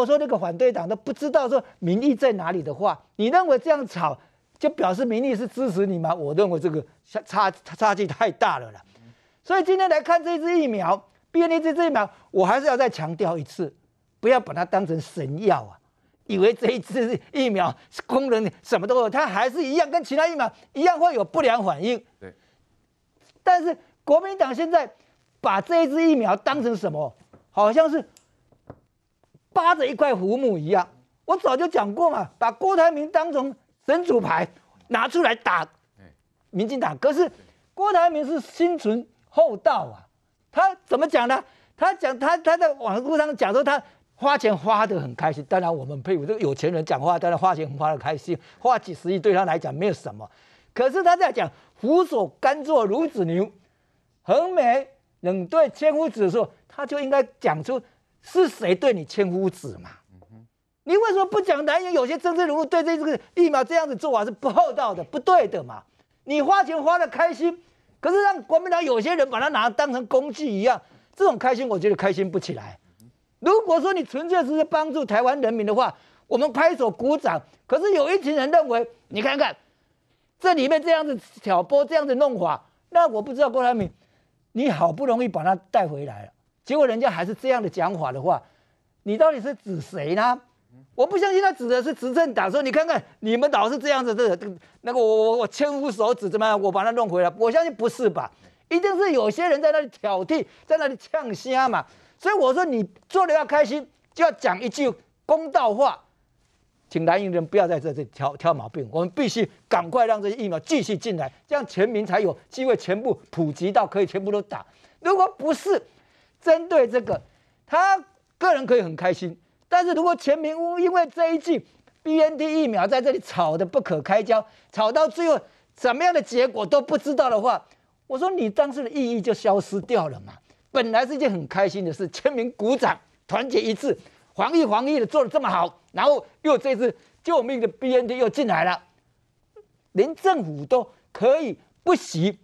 果说那个反对党都不知道说民意在哪里的话，你认为这样吵就表示民意是支持你吗？我认为这个差差差距太大了啦。所以今天来看这支疫苗，BNT 这支疫苗，我还是要再强调一次，不要把它当成神药啊，以为这一支疫苗功能什么都有，它还是一样跟其他疫苗一样会有不良反应。对。但是国民党现在把这一支疫苗当成什么？好像是扒着一块浮木一样。我早就讲过嘛，把郭台铭当成神主牌拿出来打民进党。可是郭台铭是心存厚道啊，他怎么讲呢？他讲他他在网络上讲说他花钱花得很开心。当然我们佩服这个有钱人讲话，当然花钱花得开心，花几十亿对他来讲没有什么。可是他在讲俯首甘做孺子牛，横眉冷对千夫指的时候，他就应该讲出是谁对你千夫指嘛？你为什么不讲男人？有些政治人物对这个疫苗这样子做法是不厚道的，不对的嘛？你花钱花的开心，可是让国民党有些人把它拿当成工具一样，这种开心我觉得开心不起来。如果说你纯粹是帮助台湾人民的话，我们拍手鼓掌。可是有一群人认为，你看看。这里面这样子挑拨，这样子弄法，那我不知道郭台铭，你好不容易把他带回来了，结果人家还是这样的讲法的话，你到底是指谁呢？我不相信他指的是执政党，说你看看你们老是这样子的，那个我我我千夫手指怎么样，我把他弄回来，我相信不是吧？一定是有些人在那里挑剔，在那里呛虾嘛。所以我说你做的要开心，就要讲一句公道话。请蓝营人不要在这里挑挑毛病，我们必须赶快让这些疫苗继续进来，这样全民才有机会全部普及到可以全部都打。如果不是针对这个，他个人可以很开心，但是如果全民因为这一剂 BNT 疫苗在这里吵得不可开交，吵到最后怎么样的结果都不知道的话，我说你当时的意义就消失掉了嘛。本来是一件很开心的事，全民鼓掌，团结一致。防疫防疫的做得这么好，然后又这次救命的 BNT 又进来了，连政府都可以不惜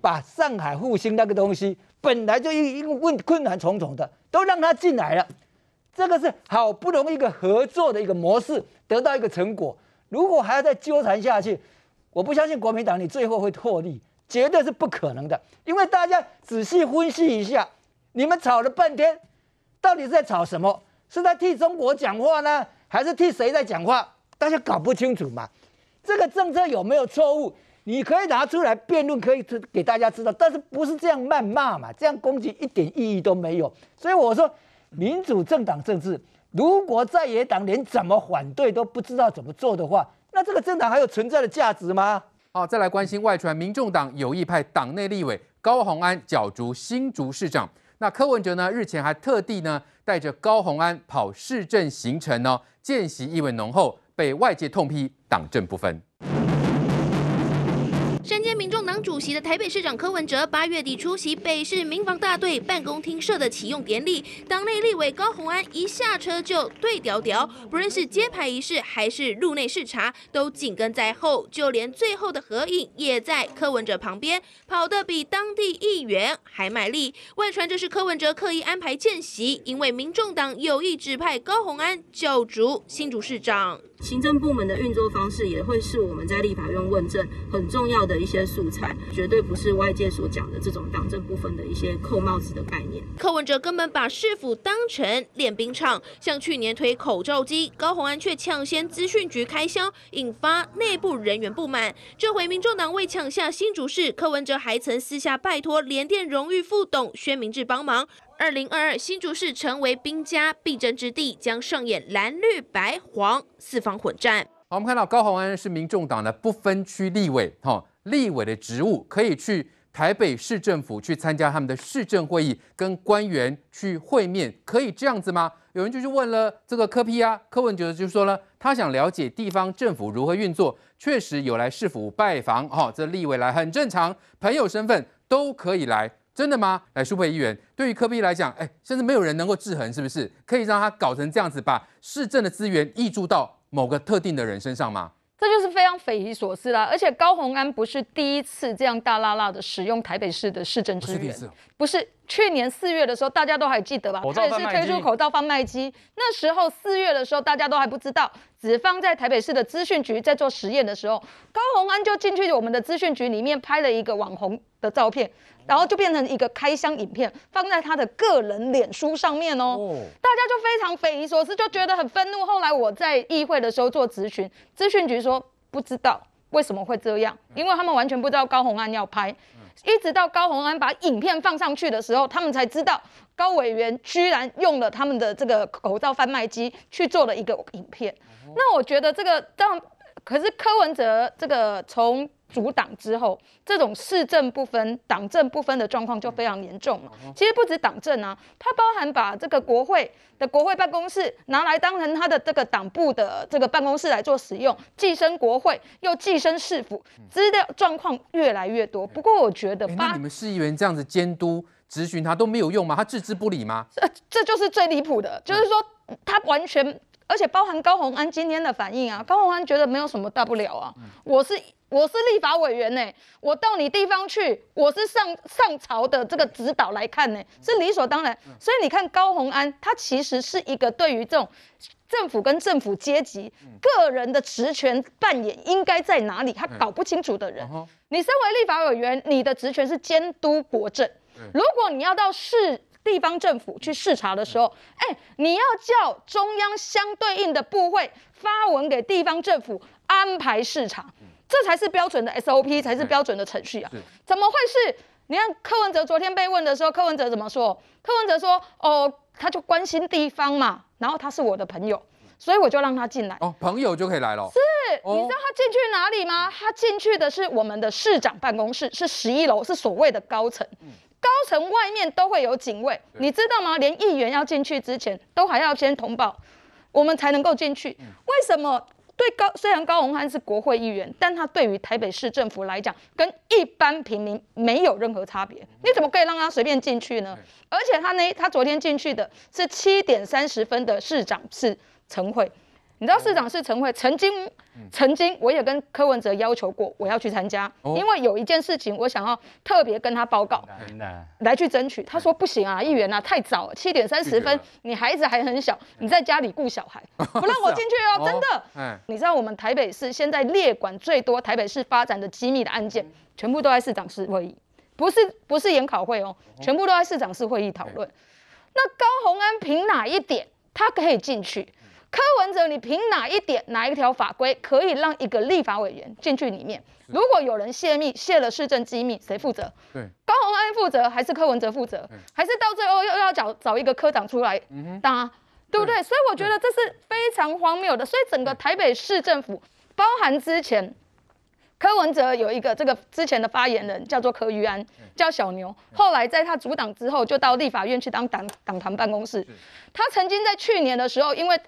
把上海复兴那个东西本来就一一个问困难重重的，都让他进来了。这个是好不容易一个合作的一个模式得到一个成果，如果还要再纠缠下去，我不相信国民党你最后会获利，绝对是不可能的。因为大家仔细分析一下，你们吵了半天，到底是在吵什么？是在替中国讲话呢，还是替谁在讲话？大家搞不清楚嘛。这个政策有没有错误？你可以拿出来辩论，可以给大家知道，但是不是这样谩骂嘛？这样攻击一点意义都没有。所以我说，民主政党政治，如果在野党连怎么反对都不知道怎么做的话，那这个政党还有存在的价值吗？好，再来关心外传，民众党有意派党内立委高虹安角逐新竹市长。那柯文哲呢？日前还特地呢带着高虹安跑市政行程呢，见习意味浓厚，被外界痛批党政不分。身兼民众党主席的台北市长柯文哲八月底出席北市民防大队办公厅设的启用典礼，党内立委高虹安一下车就对调调，不论是揭牌仪式还是入内视察，都紧跟在后，就连最后的合影也在柯文哲旁边，跑得比当地议员还卖力。外传这是柯文哲刻意安排见习，因为民众党有意指派高虹安角逐新竹市长。行政部门的运作方式也会是我们在立法院问政很重要的一些素材，绝对不是外界所讲的这种党政部分的一些扣帽子的概念。柯文哲根本把市府当成练兵场，像去年推口罩机，高虹安却抢先资讯局开销，引发内部人员不满。这回民众党为抢下新竹市，柯文哲还曾私下拜托联电荣誉副董薛明志帮忙。二零二二新竹市成为兵家必争之地，将上演蓝绿白黄四方混战。好，我们看到高虹安是民众党的不分区立委，哈，立委的职务可以去台北市政府去参加他们的市政会议，跟官员去会面，可以这样子吗？有人就去问了这个柯 P 啊，柯文哲就说了，他想了解地方政府如何运作，确实有来市府拜访，哈，这立委来很正常，朋友身份都可以来。真的吗？来，舒培议员，对于柯 P 来讲，哎，甚至没有人能够制衡，是不是？可以让他搞成这样子，把市政的资源挹注到某个特定的人身上吗？这就是非常匪夷所思啦！而且高虹安不是第一次这样大拉拉的使用台北市的市政资源，不是去年四月的时候，大家都还记得吧？他也是推出口罩贩卖机。那时候四月的时候，大家都还不知道，只放在台北市的资讯局在做实验的时候，高虹安就进去我们的资讯局里面拍了一个网红的照片，然后就变成一个开箱影片，放在他的个人脸书上面哦。大家就非常匪夷所思，就觉得很愤怒。后来我在议会的时候做质询，资讯局说不知道为什么会这样，因为他们完全不知道高红安要拍。一直到高虹安把影片放上去的时候，他们才知道高委员居然用了他们的这个口罩贩卖机去做了一个影片。那我觉得这个当，可是柯文哲这个从。主党之后，这种市政不分、党政不分的状况就非常严重了。其实不止党政啊，它包含把这个国会的国会办公室拿来当成他的这个党部的这个办公室来做使用，寄生国会又寄生市府，资料状况越来越多。不过我觉得，那你们市议员这样子监督质询他都没有用吗？他置之不理吗？这这就是最离谱的，就是说他完全，而且包含高虹安今天的反应啊，高虹安觉得没有什么大不了啊，我是。我是立法委员呢、欸，我到你地方去，我是上上朝的这个指导来看呢、欸，是理所当然。所以你看高虹安，他其实是一个对于这种政府跟政府阶级个人的职权扮演应该在哪里，他搞不清楚的人。你身为立法委员，你的职权是监督国政。如果你要到市地方政府去视察的时候，哎，你要叫中央相对应的部会发文给地方政府安排视察。这才是标准的 SOP，才是标准的程序啊！怎么会是？你看柯文哲昨天被问的时候，柯文哲怎么说？柯文哲说：“哦，他就关心地方嘛，然后他是我的朋友，所以我就让他进来。”哦，朋友就可以来了。是，你知道他进去哪里吗？他进去的是我们的市长办公室，是十一楼，是所谓的高层。高层外面都会有警卫，你知道吗？连议员要进去之前，都还要先通报，我们才能够进去。为什么？对高，虽然高虹安是国会议员，但他对于台北市政府来讲，跟一般平民没有任何差别。你怎么可以让他随便进去呢？而且他呢，他昨天进去的是七点三十分的市长室晨会。你知道市长室陈会曾经，曾经我也跟柯文哲要求过，我要去参加，因为有一件事情我想要特别跟他报告，来去争取。他说不行啊，议员啊，太早了，七点三十分，你孩子还很小，你在家里顾小孩，不让我进去哦，真的。你知道我们台北市现在列管最多台北市发展的机密的案件，全部都在市长室会议，不是不是研考会哦，全部都在市长室会议讨论。那高虹安凭哪一点他可以进去？柯文哲，你凭哪一点、哪一条法规可以让一个立法委员进去里面？如果有人泄密、泄了市政机密，谁负责？对，高鸿安负责还是柯文哲负责？还是到最后又要找找一个科长出来当？对不对？所以我觉得这是非常荒谬的。所以整个台北市政府，包含之前柯文哲有一个这个之前的发言人叫做柯玉安，叫小牛，后来在他主党之后，就到立法院去当党党团办公室。他曾经在去年的时候，因为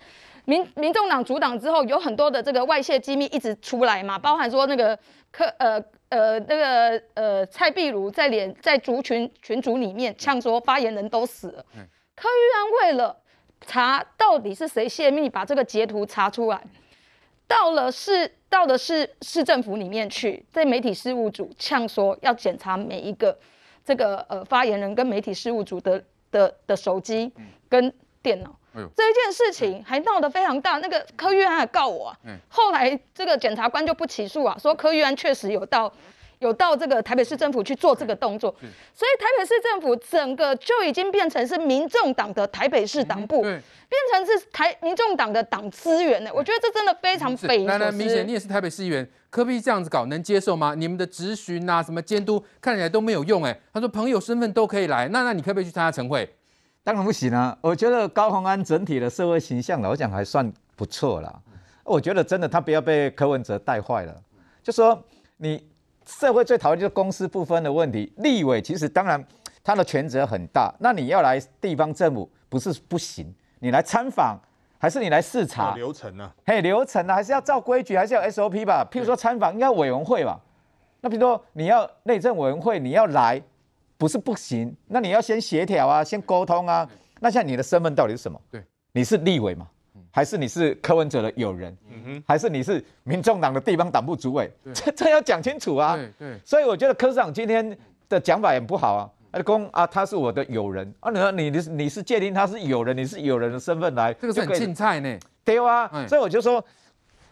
民民众党组党之后，有很多的这个外泄机密一直出来嘛，包含说那个柯呃呃那个呃蔡壁如在脸在族群群组里面呛说发言人都死了。嗯柯玉安为了查到底是谁泄密，把这个截图查出来，到了市到了市市政府里面去，在媒体事务组呛说要检查每一个这个呃发言人跟媒体事务组的的的手机跟电脑。这一件事情还闹得非常大，那个柯玉安还告我啊。后来这个检察官就不起诉啊，说柯玉安确实有到有到这个台北市政府去做这个动作，所以台北市政府整个就已经变成是民众党的台北市党部，变成是台民众党的党资源呢。我觉得这真的非常匪夷所思。来来，明显你也是台北市议员，柯 P 这样子搞能接受吗？你们的质询啊，什么监督看起来都没有用哎。他说朋友身份都可以来，那那你可不可以去参加晨会？当然不行啊！我觉得高虹安整体的社会形象，老实讲还算不错啦。我觉得真的他不要被柯文哲带坏了。就说你社会最讨厌就是公私不分的问题。立委其实当然他的权责很大，那你要来地方政府不是不行，你来参访还是你来视察？流程呢？嘿，流程呢？还是要照规矩，还是要 SOP 吧？譬如说参访应该委员会吧？那比如说你要内政委员会，你要来。不是不行，那你要先协调啊，先沟通啊。那像你的身份到底是什么？对，你是立委吗？还是你是柯文哲的友人？嗯哼，还是你是民众党的地方党部主委？这 这要讲清楚啊。对对。所以我觉得柯市长今天的讲法也不好啊。啊，公啊，他是我的友人啊，你说你你是你是界定他是友人，你是友人的身份来，这个是很青菜呢，对啊，哎、所以我就说。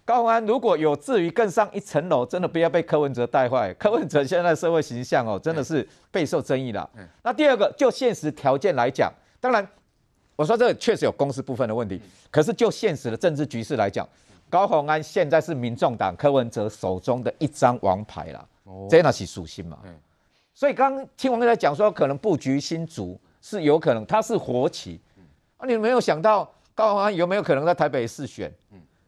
高宏安如果有志于更上一层楼，真的不要被柯文哲带坏。柯文哲现在的社会形象哦，真的是备受争议了。那第二个，就现实条件来讲，当然我说这个确实有公司部分的问题，可是就现实的政治局势来讲，高宏安现在是民众党柯文哲手中的一张王牌了，这那是属性嘛。所以刚刚青王在讲说，可能布局新竹是有可能，他是活棋。啊，你没有想到高宏安有没有可能在台北市选？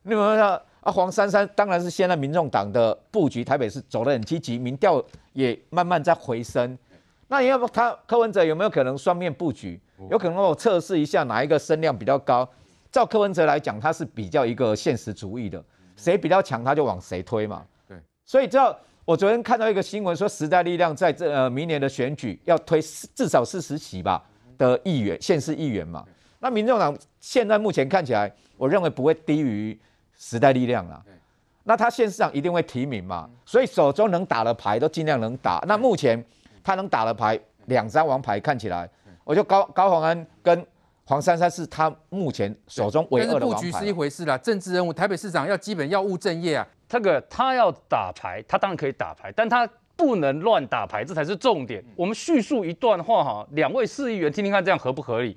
你有没有想？啊，黄珊珊当然是现在民众党的布局，台北市走得很积极，民调也慢慢在回升。那要不他柯文哲有没有可能双面布局？有可能我测试一下哪一个声量比较高？照柯文哲来讲，他是比较一个现实主义的，谁比较强他就往谁推嘛。对，所以知道我昨天看到一个新闻说，时代力量在这呃明年的选举要推至少四十席吧的议员，县市议员嘛。那民众党现在目前看起来，我认为不会低于。时代力量啊，那他县市长一定会提名嘛，所以手中能打的牌都尽量能打。那目前他能打的牌两张王牌看起来，我觉得高高虹安跟黄珊珊是他目前手中唯二的王牌。布局是一回事啦，政治人物台北市长要基本要务正业啊。这个他要打牌，他当然可以打牌，但他不能乱打牌，这才是重点。我们叙述一段话哈，两位市议员听听看，这样合不合理？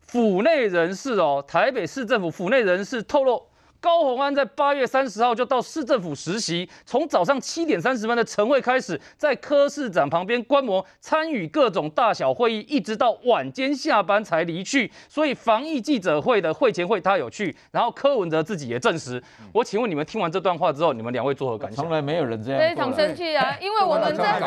府内人士哦，台北市政府府内人士透露。高鸿安在八月三十号就到市政府实习，从早上七点三十分的晨会开始，在柯市长旁边观摩，参与各种大小会议，一直到晚间下班才离去。所以防疫记者会的会前会他有去，然后柯文哲自己也证实。我请问你们听完这段话之后，你们两位作何感想？从来没有人这样，非常生气啊！因为我们在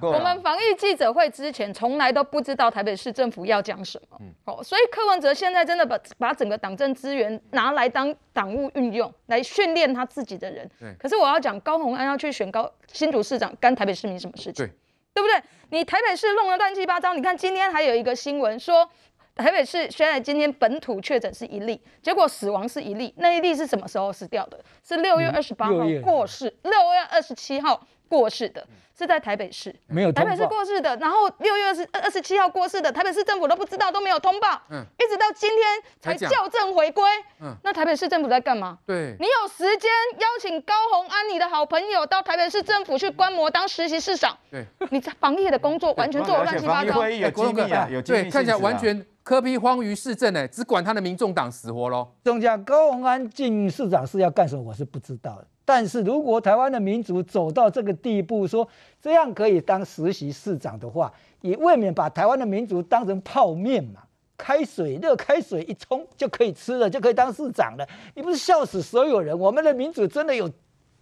我们防疫记者会之前，从来都不知道台北市政府要讲什么。哦，所以柯文哲现在真的把把整个党政资源拿来当党务。运用来训练他自己的人，可是我要讲高虹安要去选高新竹市长，干台北市民什么事情？对，对不对？你台北市弄得乱七八糟，你看今天还有一个新闻说，台北市虽然今天本土确诊是一例，结果死亡是一例，那一例是什么时候死掉的？是六月二十八号过世，六月二十七号过世的。是在台北市，没有台北市过世的，然后六月二十二十七号过世的，台北市政府都不知道，都没有通报，嗯，一直到今天才校正回归，嗯，那台北市政府在干嘛？对，你有时间邀请高虹安你的好朋友到台北市政府去观摩当实习市长，对，你在防疫的工作完全做乱七八糟，有机密啊，有机密，对，看起来完全科批荒于市政，哎，只管他的民众党死活喽。中将高虹安进市长是要干什么？我是不知道的。但是如果台湾的民主走到这个地步，说这样可以当实习市长的话，也未免把台湾的民主当成泡面嘛，开水热开水一冲就可以吃了，就可以当市长了。你不是笑死所有人？我们的民主真的有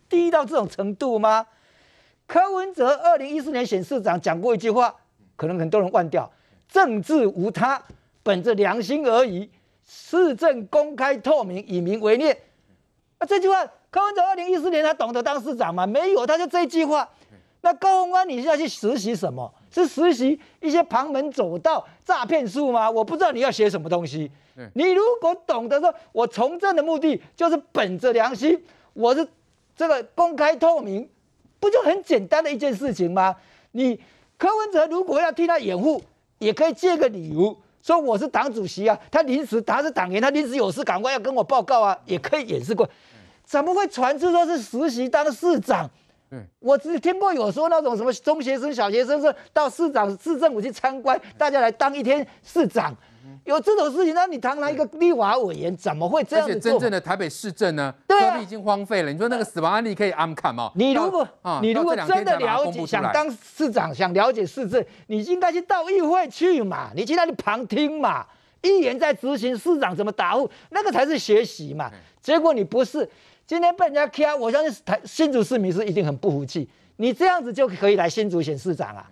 低到这种程度吗？柯文哲二零一四年选市长讲过一句话，可能很多人忘掉：政治无他，本着良心而已，市政公开透明，以民为念。啊，这句话。柯文哲二零一四年他懂得当市长吗？没有，他就这一句话。那高宏安，你现在去实习什么？是实习一些旁门左道、诈骗术吗？我不知道你要写什么东西。你如果懂得说，我从政的目的就是本着良心，我是这个公开透明，不就很简单的一件事情吗？你柯文哲如果要替他掩护，也可以借个理由说我是党主席啊，他临时他是党员，他临时有事赶快要跟我报告啊，也可以掩饰过。怎么会传出说是实习当市长？嗯，我只听过有说那种什么中学生、小学生是到市长、市政府去参观，大家来当一天市长，有这种事情？那你堂堂一个立法委员怎么会这样？而且真正的台北市政呢，对啊，已经荒废了。你说那个死亡案例可以安看吗？你如果你如果真的了解，想当市长，想了解市政，你应该去到议会去嘛，你去那里旁听嘛，议员在执行，市长怎么答复，那个才是学习嘛。结果你不是。今天被人家掐，我相信台新竹市民是一定很不服气。你这样子就可以来新竹选市长啊？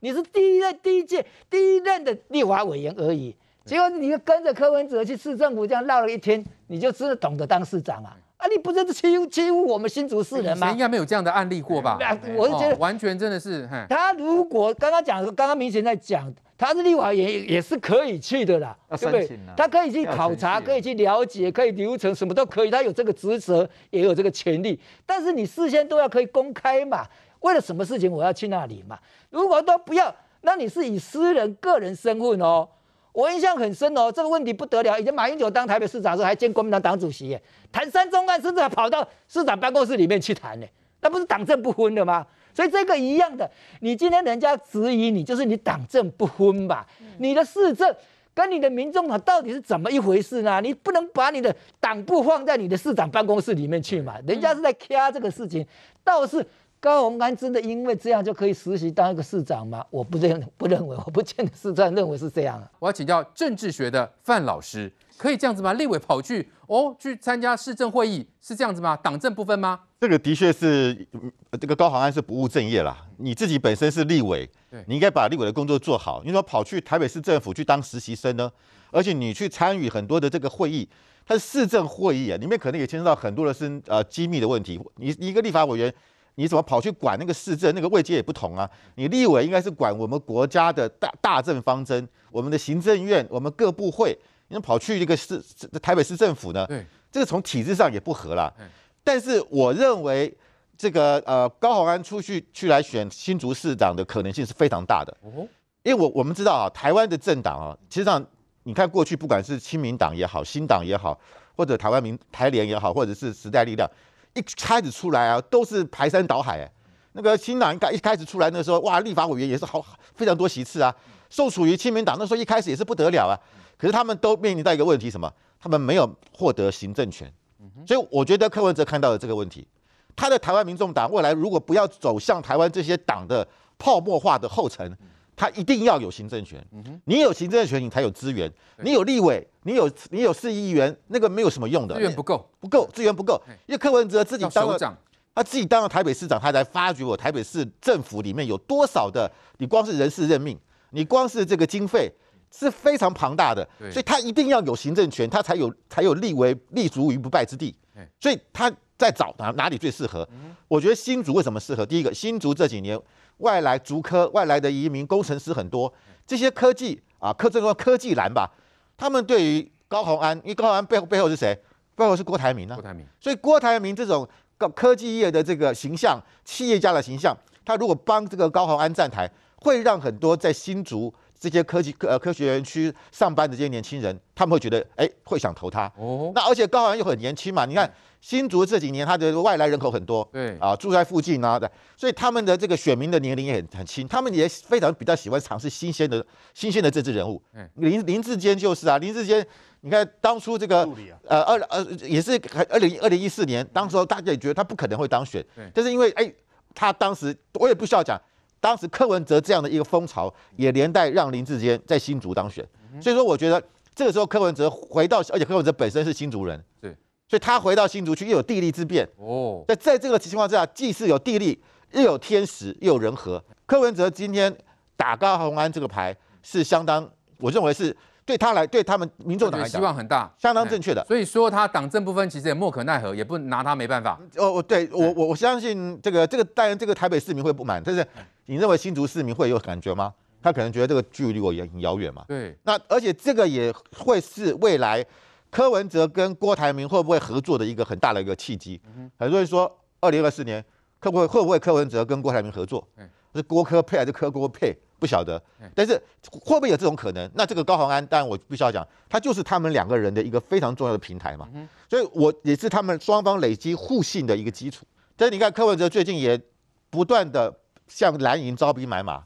你是第一任、第一届、第一任的立法委员而已，结果你就跟着柯文哲去市政府这样绕了一天，你就真的懂得当市长啊？啊，你不是欺负欺负我们新竹市人吗？应该没有这样的案例过吧？我是觉得完全真的是。他如果刚刚讲，刚刚明显在讲。他是立法也也是可以去的啦，对不对？他可以去考察，可以去了解，可以流程什么都可以，他有这个职责，也有这个权利。但是你事先都要可以公开嘛？为了什么事情我要去那里嘛？如果都不要那你是以私人个人身份哦。我印象很深哦，这个问题不得了。以前马英九当台北市长的时候，还见国民党党主席，谈三中案，甚至还跑到市长办公室里面去谈呢，那不是党政不分的吗？所以这个一样的，你今天人家质疑你，就是你党政不分吧？你的市政跟你的民众党到底是怎么一回事呢？你不能把你的党部放在你的市长办公室里面去嘛？人家是在掐这个事情，倒是。高鸿安真的因为这样就可以实习当一个市长吗？我不认不认为，我不见得是这样认为是这样啊。我要请教政治学的范老师，可以这样子吗？立委跑去哦去参加市政会议是这样子吗？党政不分吗？这个的确是这个高鸿安是不务正业啦。你自己本身是立委，你应该把立委的工作做好。你说跑去台北市政府去当实习生呢？而且你去参与很多的这个会议，它是市政会议啊，里面可能也牵涉到很多的是呃机密的问题。你一个立法委员。你怎么跑去管那个市政？那个位阶也不同啊。你立委应该是管我们国家的大大政方针，我们的行政院，我们各部会，你跑去一个市台北市政府呢？对，这个从体制上也不合啦。但是我认为这个呃高鸿安出去去来选新竹市长的可能性是非常大的。哦，因为我我们知道啊，台湾的政党啊，其实上你看过去不管是亲民党也好，新党也好，或者台湾民台联也好，或者是时代力量。一开始出来啊，都是排山倒海哎。那个新党一开一开始出来那时候，哇，立法委员也是好非常多席次啊。受属于亲民党那时候一开始也是不得了啊。可是他们都面临到一个问题，什么？他们没有获得行政权。所以我觉得柯文哲看到了这个问题，他的台湾民众党未来如果不要走向台湾这些党的泡沫化的后尘。他一定要有行政权，你有行政权，你才有资源。你有立委，你有你有市议员，那个没有什么用的，资源不够，不够，资源不够。因为柯文哲自己当了，他自己当了台北市长，他才发觉我台北市政府里面有多少的，你光是人事任命，你光是这个经费是非常庞大的，所以他一定要有行政权，他才有才有立为立足于不败之地。所以他在找哪哪里最适合？我觉得新竹为什么适合？第一个，新竹这几年。外来族科外来的移民工程师很多，这些科技啊，科这个科技蓝吧，他们对于高鸿安，因为高鸿安背后背后是谁？背后是郭台铭呢？郭台铭。所以郭台铭这种高科技业的这个形象，企业家的形象，他如果帮这个高鸿安站台，会让很多在新竹这些科技科呃科学园区上班的这些年轻人，他们会觉得哎，会想投他。哦。那而且高雄又很年轻嘛，你看。新竹这几年，他的外来人口很多，对啊，住在附近啊的，所以他们的这个选民的年龄也很很轻，他们也非常比较喜欢尝试新鲜的、新鲜的政治人物。林林志坚就是啊，林志坚，你看当初这个呃二呃也是二零二零一四年，当时候大家也觉得他不可能会当选，但是因为哎，他当时我也不需要讲，当时柯文哲这样的一个风潮，也连带让林志坚在新竹当选，所以说我觉得这个时候柯文哲回到，而且柯文哲本身是新竹人，对。所以他回到新竹去，又有地利之便哦。在在这个情况之下，既是有地利，又有天时，又有人和。柯文哲今天打高红安这个牌，是相当，我认为是对他来，对他们民众党来讲，希望很大，相当正确的。所以说他党政不分，其实也莫可奈何，也不拿他没办法。哦，我对我我我相信这个这个，当然这个台北市民会不满，但是你认为新竹市民会有感觉吗？他可能觉得这个距离我也很遥远嘛。对。那而且这个也会是未来。柯文哲跟郭台铭会不会合作的一个很大的一个契机？很多人说，二零二四年会不会会不会柯文哲跟郭台铭合作？是郭柯配还是柯郭配？不晓得。但是会不会有这种可能？那这个高鸿安，当然我必须要讲，他就是他们两个人的一个非常重要的平台嘛。所以我也是他们双方累积互信的一个基础。但是你看柯文哲最近也不断的向蓝营招兵买马。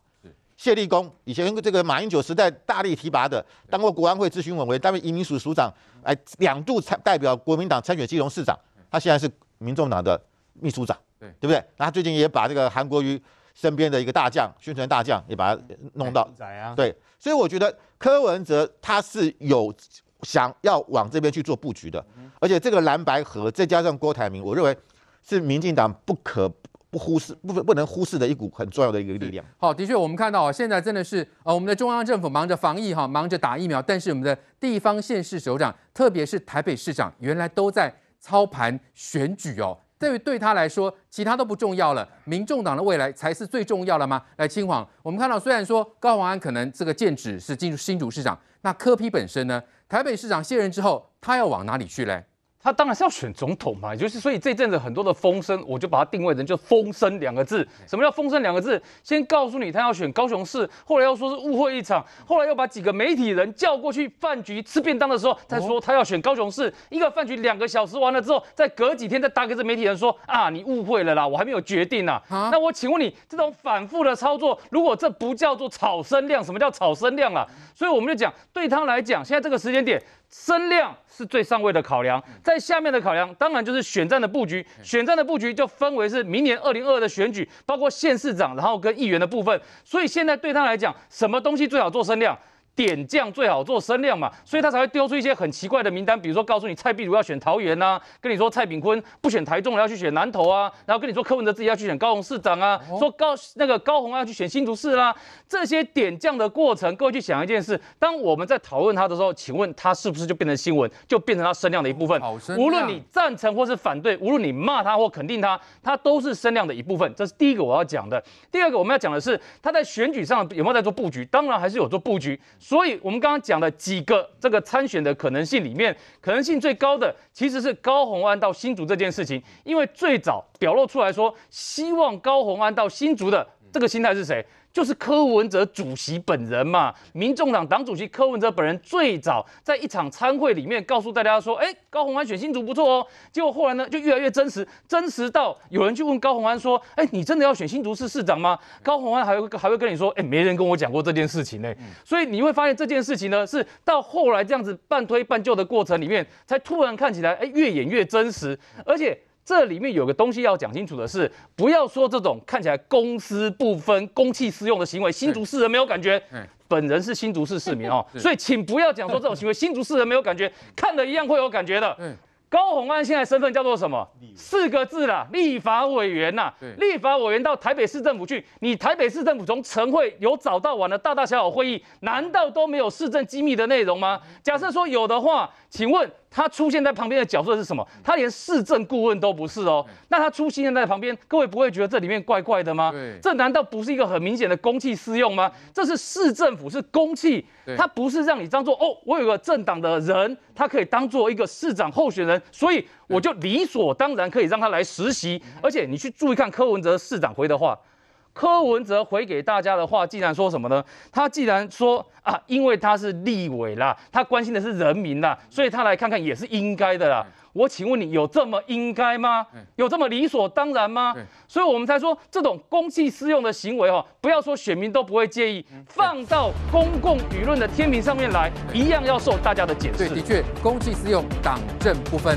谢立功以前这个马英九时代大力提拔的，当过国安会咨询委员，担任移民署署长，哎，两度参代表国民党参选基隆市长，他现在是民众党的秘书长，对对不对？那他最近也把这个韩国瑜身边的一个大将，宣传大将也把他弄到，对，所以我觉得柯文哲他是有想要往这边去做布局的，而且这个蓝白河再加上郭台铭，我认为是民进党不可。不忽视不不能忽视的一股很重要的一个力量。好，的确，我们看到啊，现在真的是呃，我们的中央政府忙着防疫哈，忙着打疫苗，但是我们的地方县市首长，特别是台北市长，原来都在操盘选举哦。对于对他来说，其他都不重要了，民众党的未来才是最重要的吗？来，清黄，我们看到虽然说高虹安可能这个建指是进入新竹市长，那柯批本身呢，台北市长卸任之后，他要往哪里去嘞？他当然是要选总统嘛，也就是所以这阵子很多的风声，我就把它定位成就“风声”两个字。什么叫“风声”两个字？先告诉你他要选高雄市，后来又说是误会一场，后来又把几个媒体人叫过去饭局吃便当的时候，再说他要选高雄市。一个饭局两个小时完了之后，再隔几天再打给这媒体人说啊，你误会了啦，我还没有决定呢。那我请问你，这种反复的操作，如果这不叫做炒声量，什么叫炒声量啊？所以我们就讲，对他来讲，现在这个时间点。声量是最上位的考量，在下面的考量当然就是选战的布局，选战的布局就分为是明年二零二二的选举，包括县市长，然后跟议员的部分。所以现在对他来讲，什么东西最好做声量？点将最好做声量嘛，所以他才会丢出一些很奇怪的名单，比如说告诉你蔡壁如要选桃园呐，跟你说蔡炳坤不选台中了要去选南投啊，然后跟你说柯文哲自己要去选高雄市长啊，说高那个高虹要去选新竹市啦，这些点将的过程，各位去想一件事，当我们在讨论他的时候，请问他是不是就变成新闻，就变成他声量的一部分？无论你赞成或是反对，无论你骂他或肯定他，他都是声量的一部分。这是第一个我要讲的。第二个我们要讲的是他在选举上有没有在做布局？当然还是有做布局。所以，我们刚刚讲的几个这个参选的可能性里面，可能性最高的其实是高虹安到新竹这件事情，因为最早表露出来说希望高虹安到新竹的这个心态是谁？就是柯文哲主席本人嘛，民众党党主席柯文哲本人最早在一场餐会里面告诉大家说，哎，高虹安选新竹不错哦。结果后来呢，就越来越真实，真实到有人去问高虹安说，哎，你真的要选新竹市市长吗？高虹安还会还会跟你说，哎，没人跟我讲过这件事情呢。所以你会发现这件事情呢，是到后来这样子半推半就的过程里面，才突然看起来，哎，越演越真实，而且。这里面有个东西要讲清楚的是，不要说这种看起来公私不分、公器私用的行为，新竹市人没有感觉。本人是新竹市市民哦，所以请不要讲说这种行为，新竹市人没有感觉，看了一样会有感觉的。高虹安现在身份叫做什么？四个字啦，立法委员呐。立法委员到台北市政府去，你台北市政府从晨会由早到晚的大大小小会议，难道都没有市政机密的内容吗？假设说有的话，请问他出现在旁边的角色是什么？他连市政顾问都不是哦。那他出现在旁边，各位不会觉得这里面怪怪的吗？这难道不是一个很明显的公器私用吗？这是市政府是公器，他不是让你当做哦，我有个政党的人，他可以当做一个市长候选人。所以我就理所当然可以让他来实习，而且你去注意看柯文哲市长回的话，柯文哲回给大家的话，既然说什么呢？他既然说啊，因为他是立委啦，他关心的是人民啦，所以他来看看也是应该的啦。我请问你有这么应该吗？有这么理所当然吗？所以我们才说这种公器私用的行为哦，不要说选民都不会介意，放到公共舆论的天平上面来，一样要受大家的检视。对，的确，公器私用，党政不分。